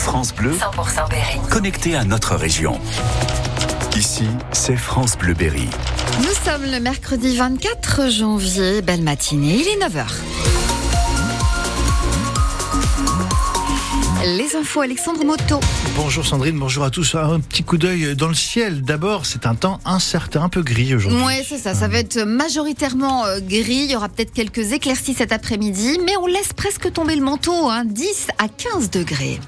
France Bleu, 100% Berry. connecté à notre région. Ici, c'est France Bleu Berry. Nous sommes le mercredi 24 janvier, belle matinée, il est 9h. Les infos, Alexandre Moto. Bonjour Sandrine, bonjour à tous. Un petit coup d'œil dans le ciel. D'abord, c'est un temps incertain, un peu gris aujourd'hui. Ouais, c'est ça. Ça va être majoritairement euh, gris. Il y aura peut-être quelques éclaircies cet après-midi, mais on laisse presque tomber le manteau. Hein, 10 à 15 degrés.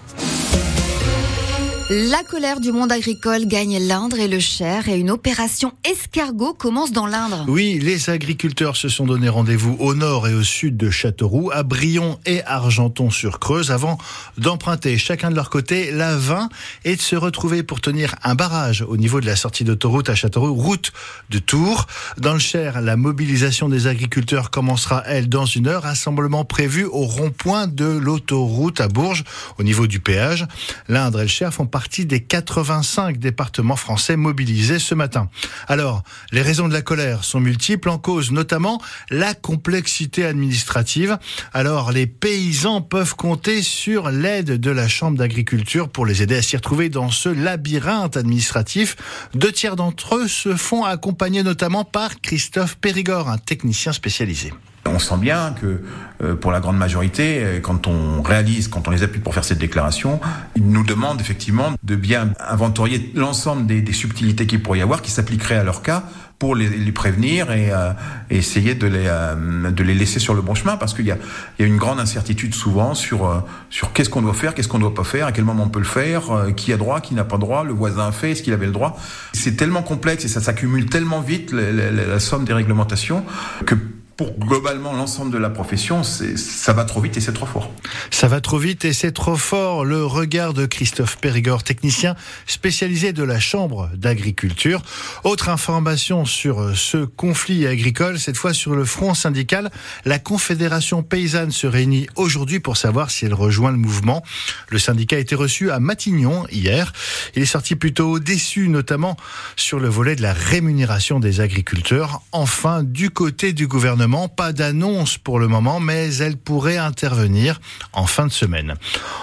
La colère du monde agricole gagne l'Indre et le Cher et une opération escargot commence dans l'Indre. Oui, les agriculteurs se sont donné rendez-vous au nord et au sud de Châteauroux, à Brion et Argenton-sur-Creuse, avant d'emprunter chacun de leur côté la 20 et de se retrouver pour tenir un barrage au niveau de la sortie d'autoroute à Châteauroux, route de Tours. Dans le Cher, la mobilisation des agriculteurs commencera, elle, dans une heure. Rassemblement prévu au rond-point de l'autoroute à Bourges, au niveau du péage. L'Indre et le Cher font partie des 85 départements français mobilisés ce matin. Alors, les raisons de la colère sont multiples, en cause notamment la complexité administrative. Alors, les paysans peuvent compter sur l'aide de la Chambre d'agriculture pour les aider à s'y retrouver dans ce labyrinthe administratif. Deux tiers d'entre eux se font accompagner notamment par Christophe Périgord, un technicien spécialisé. On sent bien que euh, pour la grande majorité, euh, quand on réalise, quand on les appuie pour faire cette déclaration, ils nous demandent effectivement de bien inventorier l'ensemble des, des subtilités qu'il pourrait y avoir, qui s'appliqueraient à leur cas, pour les, les prévenir et, euh, essayer de les, euh, de les laisser sur le bon chemin, parce qu'il y a, il y a une grande incertitude souvent sur, euh, sur qu'est-ce qu'on doit faire, qu'est-ce qu'on ne doit pas faire, à quel moment on peut le faire, qui a droit, qui n'a pas droit, le voisin a fait, est-ce qu'il avait le droit. C'est tellement complexe et ça s'accumule tellement vite, la, la, la somme des réglementations, que pour globalement l'ensemble de la profession, ça va trop vite et c'est trop fort. Ça va trop vite et c'est trop fort. Le regard de Christophe Périgord, technicien spécialisé de la Chambre d'agriculture. Autre information sur ce conflit agricole, cette fois sur le front syndical. La Confédération paysanne se réunit aujourd'hui pour savoir si elle rejoint le mouvement. Le syndicat a été reçu à Matignon hier. Il est sorti plutôt déçu, notamment sur le volet de la rémunération des agriculteurs. Enfin, du côté du gouvernement, pas d'annonce pour le moment, mais elle pourrait intervenir en fin de semaine.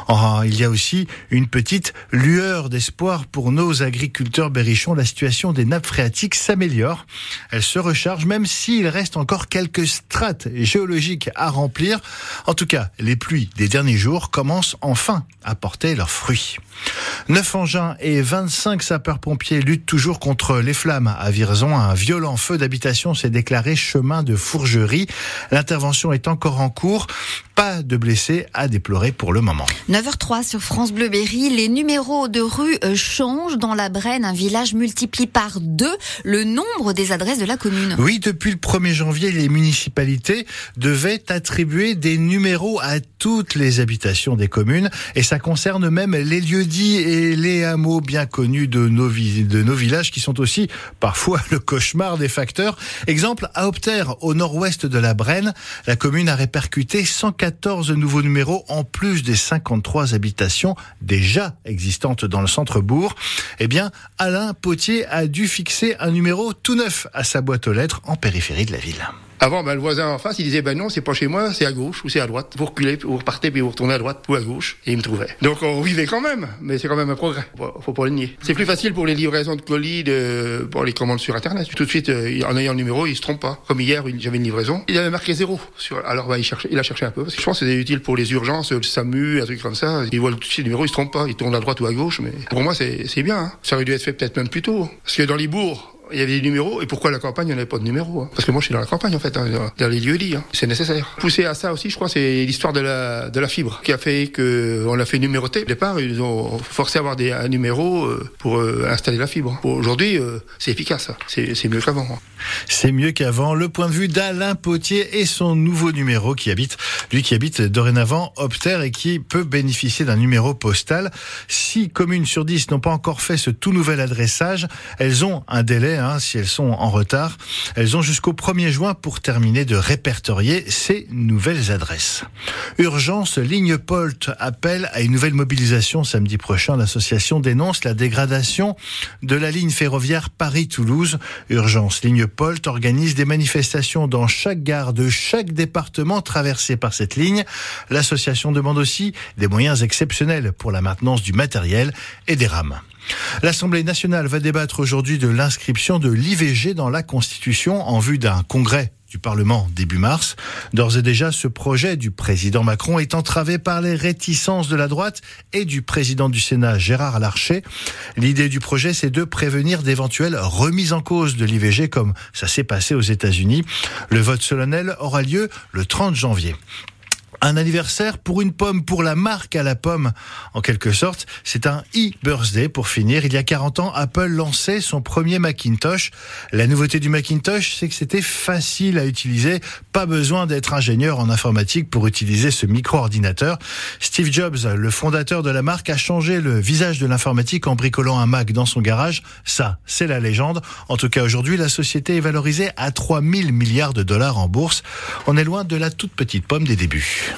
Oh, il y a aussi une petite lueur d'espoir pour nos agriculteurs berrichons. La situation des nappes phréatiques s'améliore. Elle se recharge, même s'il reste encore quelques strates géologiques à remplir. En tout cas, les pluies des derniers jours commencent enfin à porter leurs fruits. Neuf engins et 25 sapeurs-pompiers luttent toujours contre les flammes. À Virzon, un violent feu d'habitation s'est déclaré chemin de L'intervention est encore en cours. Pas de blessés à déplorer pour le moment. 9h03 sur France Bleu Berry. Les numéros de rue changent. Dans la Brenne, un village multiplie par deux le nombre des adresses de la commune. Oui, depuis le 1er janvier, les municipalités devaient attribuer des numéros à toutes les habitations des communes. Et ça concerne même les lieux dits et les hameaux bien connus de nos, de nos villages qui sont aussi parfois le cauchemar des facteurs. Exemple, à Opter, au nord-ouest de la Brenne, la commune a répercuté 114 nouveaux numéros en plus des 53 habitations déjà existantes dans le centre-bourg. Eh bien, Alain Potier a dû fixer un numéro tout neuf à sa boîte aux lettres en périphérie de la ville. Avant, ben, le voisin en face, il disait, ben non, c'est pas chez moi, c'est à gauche ou c'est à droite. Vous reculez, vous repartez, puis vous retournez à droite ou à gauche. Et il me trouvait. Donc on vivait quand même, mais c'est quand même un progrès. Faut, faut pas le nier. C'est plus facile pour les livraisons de colis, de, pour les commandes sur Internet. Tout de suite, euh, en ayant le numéro, il se trompe pas. Comme hier, j'avais une livraison. Il avait marqué zéro. Sur, alors, ben, il cherchait, il a cherché un peu. Je pense que c'est utile pour les urgences, le SAMU, un truc comme ça. Il voit le numéro, il se trompe pas. Il tourne à droite ou à gauche, mais pour moi, c'est bien. Hein. Ça aurait dû être fait peut-être même plus tôt. Parce que dans les bourgs, il y avait des numéros. Et pourquoi la campagne, il n'y pas de numéros hein Parce que moi, je suis dans la campagne, en fait, hein, dans les lieux dits. Hein. C'est nécessaire. Pousser à ça aussi, je crois, c'est l'histoire de la, de la fibre qui a fait que on l'a fait numéroter. Au départ, ils ont forcé à avoir des, un numéro euh, pour euh, installer la fibre. Aujourd'hui, euh, c'est efficace. C'est mieux qu'avant. C'est mieux qu'avant. Le point de vue d'Alain Potier et son nouveau numéro qui habite, lui qui habite dorénavant Opter et qui peut bénéficier d'un numéro postal. Six communes sur dix n'ont pas encore fait ce tout nouvel adressage. Elles ont un délai hein, si elles sont en retard. Elles ont jusqu'au 1er juin pour terminer de répertorier ces nouvelles adresses. Urgence, Ligne Polt appelle à une nouvelle mobilisation samedi prochain. L'association dénonce la dégradation de la ligne ferroviaire Paris-Toulouse. Urgence, Ligne Polt organise des manifestations dans chaque gare de chaque département traversé par cette ligne. L'association demande aussi des moyens exceptionnels pour la maintenance du matériel et des rames. L'Assemblée nationale va débattre aujourd'hui de l'inscription de l'IVG dans la Constitution en vue d'un congrès du Parlement début mars. D'ores et déjà, ce projet du président Macron est entravé par les réticences de la droite et du président du Sénat, Gérard Larcher. L'idée du projet, c'est de prévenir d'éventuelles remises en cause de l'IVG comme ça s'est passé aux États-Unis. Le vote solennel aura lieu le 30 janvier. Un anniversaire pour une pomme, pour la marque à la pomme, en quelque sorte. C'est un e-birthday pour finir. Il y a 40 ans, Apple lançait son premier Macintosh. La nouveauté du Macintosh, c'est que c'était facile à utiliser. Pas besoin d'être ingénieur en informatique pour utiliser ce micro-ordinateur. Steve Jobs, le fondateur de la marque, a changé le visage de l'informatique en bricolant un Mac dans son garage. Ça, c'est la légende. En tout cas, aujourd'hui, la société est valorisée à 3000 milliards de dollars en bourse. On est loin de la toute petite pomme des débuts.